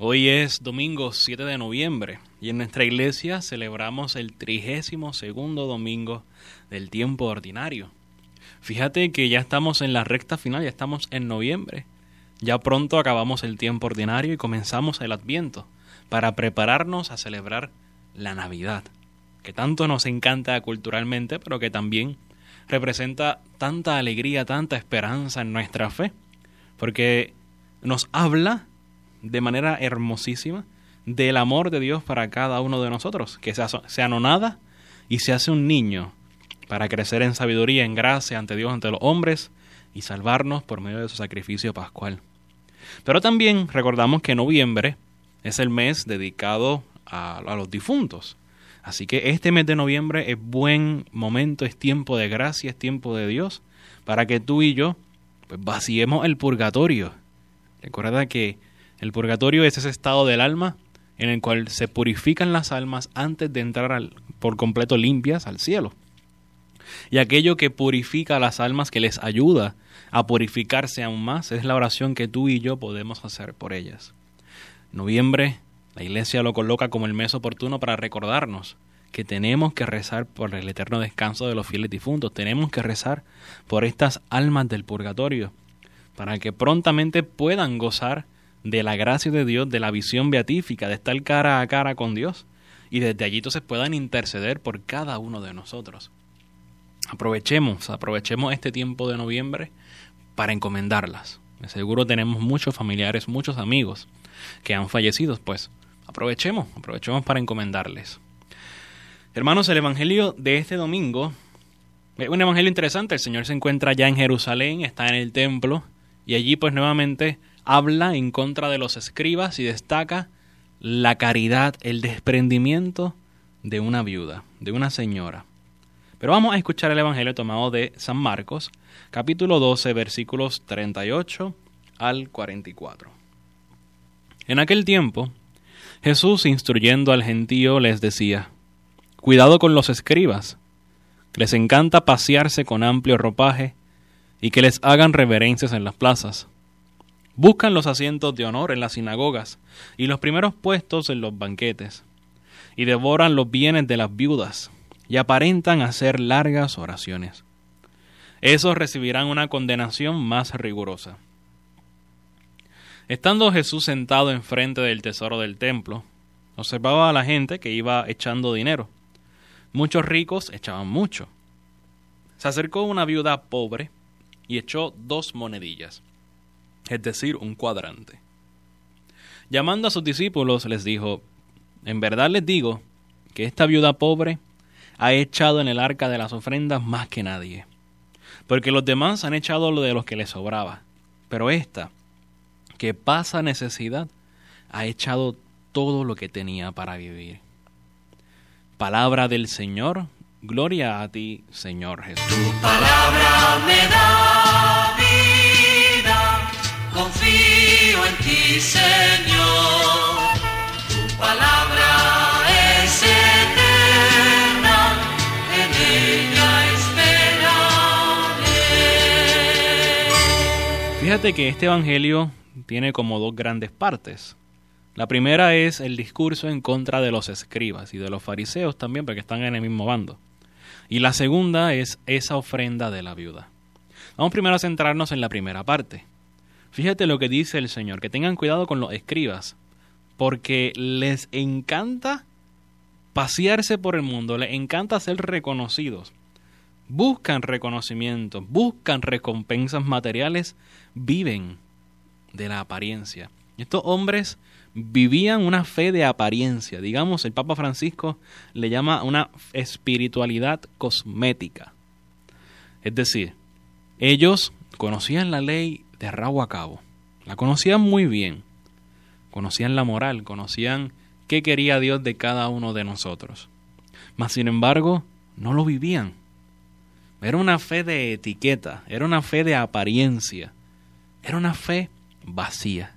Hoy es domingo 7 de noviembre y en nuestra iglesia celebramos el trigésimo segundo domingo del tiempo ordinario. Fíjate que ya estamos en la recta final, ya estamos en noviembre. Ya pronto acabamos el tiempo ordinario y comenzamos el adviento para prepararnos a celebrar la Navidad, que tanto nos encanta culturalmente, pero que también representa tanta alegría, tanta esperanza en nuestra fe, porque nos habla de manera hermosísima del amor de Dios para cada uno de nosotros, que se, se anonada y se hace un niño para crecer en sabiduría, en gracia ante Dios, ante los hombres y salvarnos por medio de su sacrificio pascual. Pero también recordamos que noviembre es el mes dedicado a, a los difuntos. Así que este mes de noviembre es buen momento, es tiempo de gracia, es tiempo de Dios, para que tú y yo pues, vaciemos el purgatorio. Recuerda que el purgatorio es ese estado del alma en el cual se purifican las almas antes de entrar por completo limpias al cielo. Y aquello que purifica las almas, que les ayuda a purificarse aún más, es la oración que tú y yo podemos hacer por ellas. Noviembre, la iglesia lo coloca como el mes oportuno para recordarnos que tenemos que rezar por el eterno descanso de los fieles difuntos, tenemos que rezar por estas almas del purgatorio, para que prontamente puedan gozar de la gracia de Dios, de la visión beatífica, de estar cara a cara con Dios, y desde allí entonces puedan interceder por cada uno de nosotros. Aprovechemos, aprovechemos este tiempo de noviembre para encomendarlas. Seguro tenemos muchos familiares, muchos amigos que han fallecido, pues aprovechemos, aprovechemos para encomendarles. Hermanos, el Evangelio de este domingo es un Evangelio interesante. El Señor se encuentra ya en Jerusalén, está en el templo, y allí pues nuevamente habla en contra de los escribas y destaca la caridad, el desprendimiento de una viuda, de una señora. Pero vamos a escuchar el Evangelio tomado de San Marcos, capítulo 12, versículos 38 al 44. En aquel tiempo, Jesús, instruyendo al gentío, les decía, Cuidado con los escribas, que les encanta pasearse con amplio ropaje y que les hagan reverencias en las plazas Buscan los asientos de honor en las sinagogas y los primeros puestos en los banquetes, y devoran los bienes de las viudas, y aparentan hacer largas oraciones. Esos recibirán una condenación más rigurosa. Estando Jesús sentado enfrente del tesoro del templo, observaba a la gente que iba echando dinero. Muchos ricos echaban mucho. Se acercó una viuda pobre y echó dos monedillas es decir, un cuadrante. Llamando a sus discípulos les dijo, en verdad les digo que esta viuda pobre ha echado en el arca de las ofrendas más que nadie, porque los demás han echado lo de los que les sobraba, pero esta, que pasa necesidad, ha echado todo lo que tenía para vivir. Palabra del Señor, gloria a ti, Señor Jesús. Tu palabra me da confío en ti, Señor. Tu palabra es eterna, en ella esperaré. Fíjate que este evangelio tiene como dos grandes partes. La primera es el discurso en contra de los escribas y de los fariseos también, porque están en el mismo bando. Y la segunda es esa ofrenda de la viuda. Vamos primero a centrarnos en la primera parte. Fíjate lo que dice el Señor, que tengan cuidado con los escribas, porque les encanta pasearse por el mundo, les encanta ser reconocidos. Buscan reconocimiento, buscan recompensas materiales, viven de la apariencia. Estos hombres vivían una fe de apariencia. Digamos, el Papa Francisco le llama una espiritualidad cosmética. Es decir, ellos conocían la ley de rabo a cabo. La conocían muy bien. Conocían la moral, conocían qué quería Dios de cada uno de nosotros. Mas sin embargo, no lo vivían. Era una fe de etiqueta, era una fe de apariencia, era una fe vacía.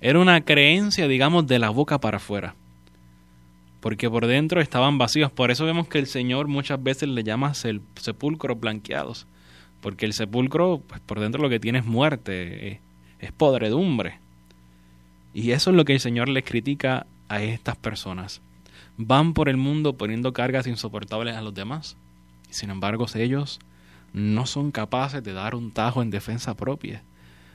Era una creencia, digamos, de la boca para afuera. Porque por dentro estaban vacíos. Por eso vemos que el Señor muchas veces le llama sepulcros blanqueados. Porque el sepulcro, pues por dentro lo que tiene es muerte, es podredumbre. Y eso es lo que el Señor les critica a estas personas. Van por el mundo poniendo cargas insoportables a los demás. Sin embargo, ellos no son capaces de dar un tajo en defensa propia.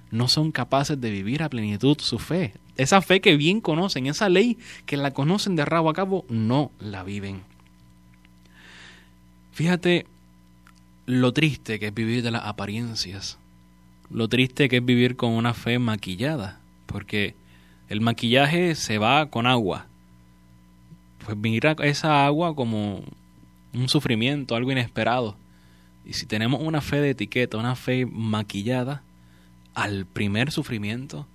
No son capaces de vivir a plenitud su fe. Esa fe que bien conocen, esa ley que la conocen de rabo a cabo, no la viven. Fíjate lo triste que es vivir de las apariencias. Lo triste que es vivir con una fe maquillada. Porque el maquillaje se va con agua. Pues mira esa agua como un sufrimiento, algo inesperado. Y si tenemos una fe de etiqueta, una fe maquillada, al primer sufrimiento,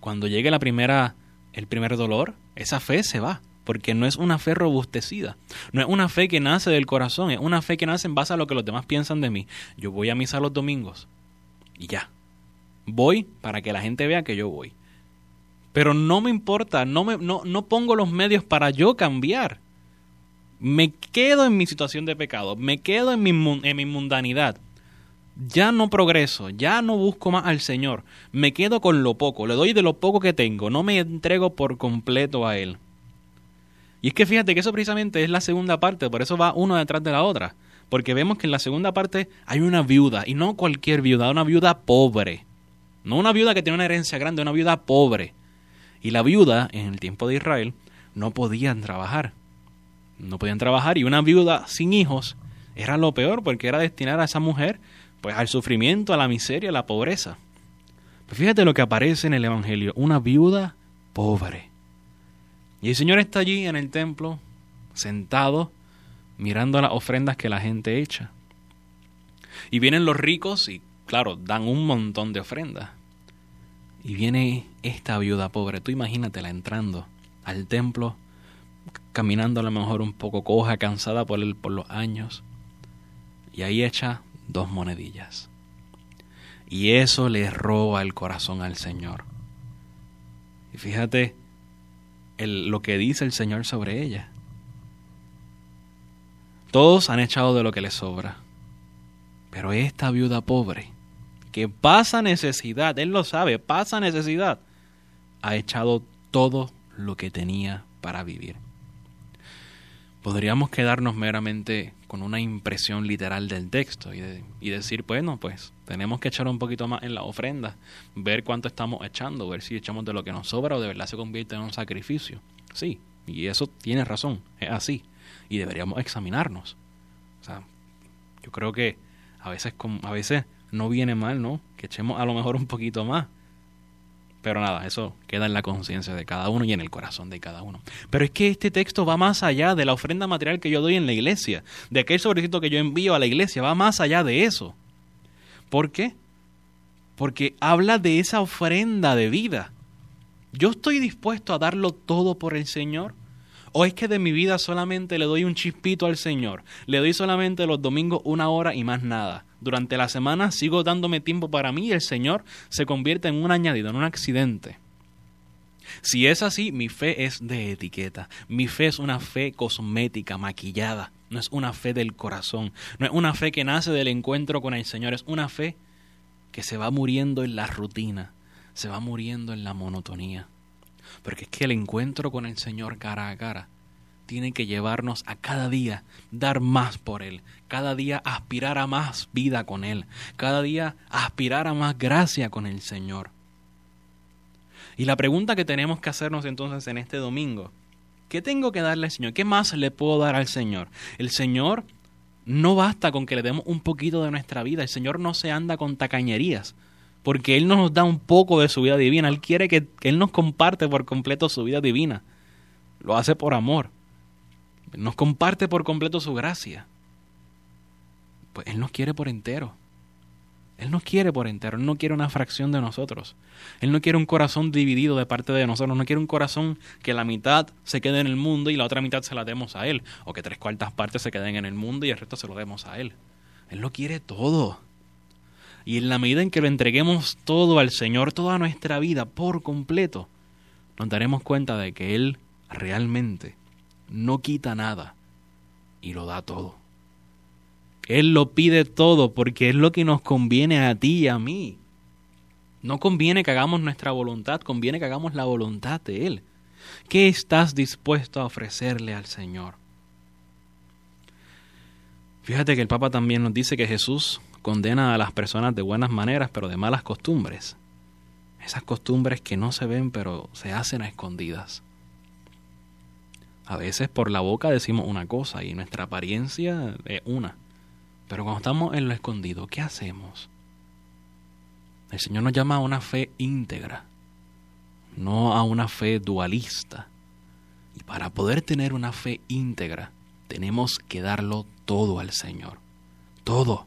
cuando llegue la primera, el primer dolor, esa fe se va, porque no es una fe robustecida, no es una fe que nace del corazón, es una fe que nace en base a lo que los demás piensan de mí. Yo voy a misa los domingos y ya. Voy para que la gente vea que yo voy. Pero no me importa, no, me, no, no pongo los medios para yo cambiar me quedo en mi situación de pecado, me quedo en mi, en mi mundanidad. Ya no progreso, ya no busco más al Señor, me quedo con lo poco, le doy de lo poco que tengo, no me entrego por completo a Él. Y es que fíjate que eso precisamente es la segunda parte, por eso va uno detrás de la otra, porque vemos que en la segunda parte hay una viuda, y no cualquier viuda, una viuda pobre, no una viuda que tiene una herencia grande, una viuda pobre. Y la viuda, en el tiempo de Israel, no podían trabajar no podían trabajar y una viuda sin hijos era lo peor porque era destinar a esa mujer pues al sufrimiento, a la miseria, a la pobreza. Fíjate lo que aparece en el Evangelio, una viuda pobre. Y el Señor está allí en el templo, sentado, mirando las ofrendas que la gente echa. Y vienen los ricos y, claro, dan un montón de ofrendas. Y viene esta viuda pobre, tú imagínatela entrando al templo caminando a lo mejor un poco coja, cansada por, el, por los años. Y ahí echa dos monedillas. Y eso le roba el corazón al Señor. Y fíjate lo que dice el Señor sobre ella. Todos han echado de lo que les sobra. Pero esta viuda pobre, que pasa necesidad, él lo sabe, pasa necesidad, ha echado todo lo que tenía para vivir podríamos quedarnos meramente con una impresión literal del texto y, decir, bueno, pues tenemos que echar un poquito más en la ofrenda, ver cuánto estamos echando, ver si echamos de lo que nos sobra o de verdad se convierte en un sacrificio. Sí, y eso tiene razón, es así, y deberíamos examinarnos. O sea, yo creo que a veces, a veces no viene mal, ¿no? Que echemos a lo mejor un poquito más pero nada, eso queda en la conciencia de cada uno y en el corazón de cada uno. Pero es que este texto va más allá de la ofrenda material que yo doy en la iglesia, de aquel sobrecito que yo envío a la iglesia, va más allá de eso. ¿Por qué? Porque habla de esa ofrenda de vida. Yo estoy dispuesto a darlo todo por el Señor. ¿O es que de mi vida solamente le doy un chispito al Señor? Le doy solamente los domingos una hora y más nada. Durante la semana sigo dándome tiempo para mí y el Señor se convierte en un añadido, en un accidente. Si es así, mi fe es de etiqueta. Mi fe es una fe cosmética, maquillada. No es una fe del corazón. No es una fe que nace del encuentro con el Señor. Es una fe que se va muriendo en la rutina. Se va muriendo en la monotonía. Porque es que el encuentro con el Señor cara a cara tiene que llevarnos a cada día dar más por Él, cada día aspirar a más vida con Él, cada día aspirar a más gracia con el Señor. Y la pregunta que tenemos que hacernos entonces en este domingo, ¿qué tengo que darle al Señor? ¿Qué más le puedo dar al Señor? El Señor no basta con que le demos un poquito de nuestra vida, el Señor no se anda con tacañerías, porque Él nos da un poco de su vida divina, Él quiere que, que Él nos comparte por completo su vida divina, lo hace por amor nos comparte por completo su gracia. Pues Él nos quiere por entero. Él nos quiere por entero, Él no quiere una fracción de nosotros. Él no quiere un corazón dividido de parte de nosotros, no quiere un corazón que la mitad se quede en el mundo y la otra mitad se la demos a Él, o que tres cuartas partes se queden en el mundo y el resto se lo demos a Él. Él lo quiere todo. Y en la medida en que lo entreguemos todo al Señor, toda nuestra vida por completo, nos daremos cuenta de que Él realmente no quita nada y lo da todo. Él lo pide todo porque es lo que nos conviene a ti y a mí. No conviene que hagamos nuestra voluntad, conviene que hagamos la voluntad de Él. ¿Qué estás dispuesto a ofrecerle al Señor? Fíjate que el Papa también nos dice que Jesús condena a las personas de buenas maneras, pero de malas costumbres. Esas costumbres que no se ven, pero se hacen a escondidas. A veces por la boca decimos una cosa y nuestra apariencia es una. Pero cuando estamos en lo escondido, ¿qué hacemos? El Señor nos llama a una fe íntegra, no a una fe dualista. Y para poder tener una fe íntegra, tenemos que darlo todo al Señor. Todo.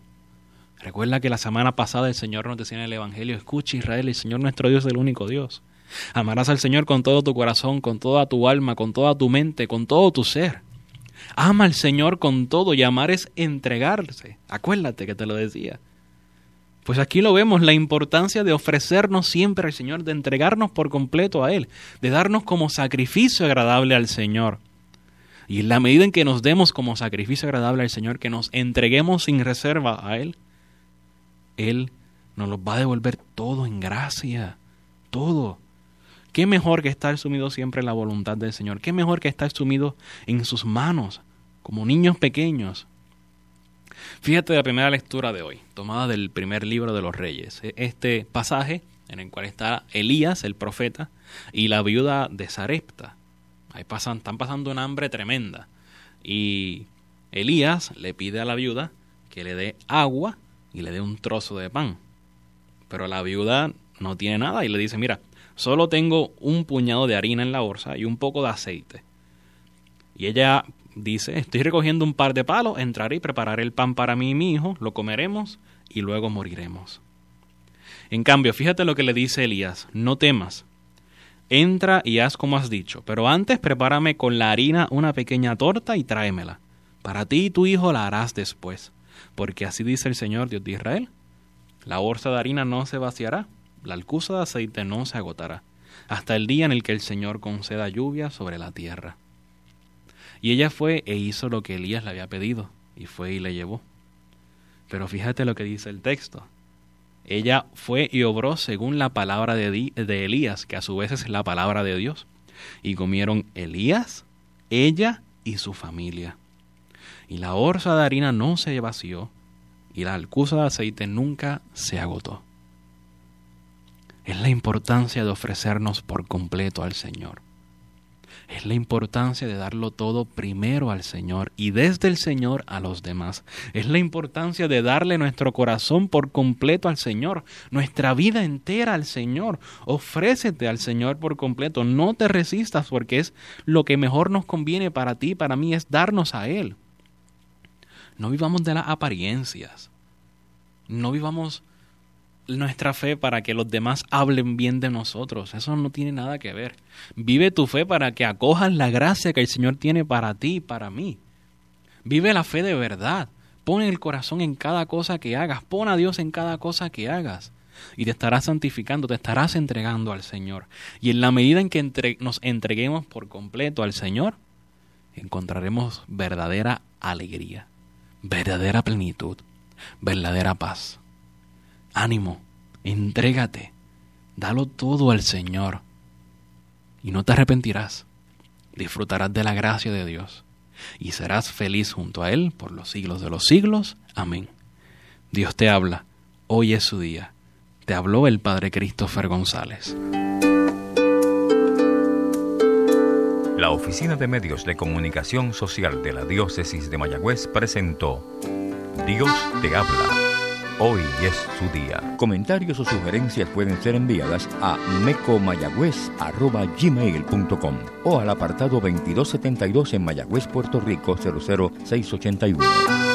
Recuerda que la semana pasada el Señor nos decía en el Evangelio, escucha Israel, el Señor nuestro Dios es el único Dios. Amarás al Señor con todo tu corazón, con toda tu alma, con toda tu mente, con todo tu ser. Ama al Señor con todo y amar es entregarse. Acuérdate que te lo decía. Pues aquí lo vemos, la importancia de ofrecernos siempre al Señor, de entregarnos por completo a Él, de darnos como sacrificio agradable al Señor. Y en la medida en que nos demos como sacrificio agradable al Señor, que nos entreguemos sin reserva a Él, Él nos lo va a devolver todo en gracia, todo. ¿Qué mejor que estar sumido siempre en la voluntad del Señor? ¿Qué mejor que estar sumido en sus manos, como niños pequeños? Fíjate la primera lectura de hoy, tomada del primer libro de los reyes. E, este pasaje en el cual está Elías, el profeta, y la viuda de Sarepta. Ahí pasan, están pasando una hambre tremenda. Y Elías le pide a la viuda que le dé agua y le dé un trozo de pan. Pero la viuda no tiene nada y le dice, mira, Solo tengo un puñado de harina en la bolsa y un poco de aceite. Y ella dice, estoy recogiendo un par de palos, entraré y prepararé el pan para mí y mi hijo, lo comeremos y luego moriremos. En cambio, fíjate lo que le dice Elías, no temas, entra y haz como has dicho, pero antes prepárame con la harina una pequeña torta y tráemela. Para ti y tu hijo la harás después, porque así dice el Señor Dios de Israel. La bolsa de harina no se vaciará la alcusa de aceite no se agotará, hasta el día en el que el Señor conceda lluvia sobre la tierra. Y ella fue e hizo lo que Elías le había pedido, y fue y le llevó. Pero fíjate lo que dice el texto. Ella fue y obró según la palabra de, de Elías, que a su vez es la palabra de Dios. Y comieron Elías, ella y su familia. Y la orza de harina no se vació, y la alcusa de aceite nunca se agotó es la importancia de ofrecernos por completo al Señor. Es la importancia de darlo todo primero al Señor y desde el Señor a los demás. Es la importancia de darle nuestro corazón por completo al Señor, nuestra vida entera al Señor. Ofrécete al Señor por completo. No te resistas porque es lo que mejor nos conviene para ti, para mí, es darnos a Él. No vivamos de las apariencias. No vivamos nuestra fe para que los demás hablen bien de nosotros. Eso no tiene nada que ver. Vive tu fe para que acojas la gracia que el Señor tiene para ti y para mí. Vive la fe de verdad. Pon el corazón en cada cosa que hagas. Pon a Dios en cada cosa que hagas. Y te estarás santificando, te estarás entregando al Señor. Y en la medida en que nos entreguemos por completo al Señor, encontraremos verdadera alegría, verdadera plenitud, verdadera paz ánimo, entrégate, dalo todo al Señor y no te arrepentirás. Disfrutarás de la gracia de Dios y serás feliz junto a Él por los siglos de los siglos. Amén. Dios te habla, hoy es su día. Te habló el Padre Christopher González. La Oficina de Medios de Comunicación Social de la Diócesis de Mayagüez presentó Dios te habla Hoy es su día. Comentarios o sugerencias pueden ser enviadas a mecomayagüez.gmail.com o al apartado 2272 en Mayagüez, Puerto Rico 00681.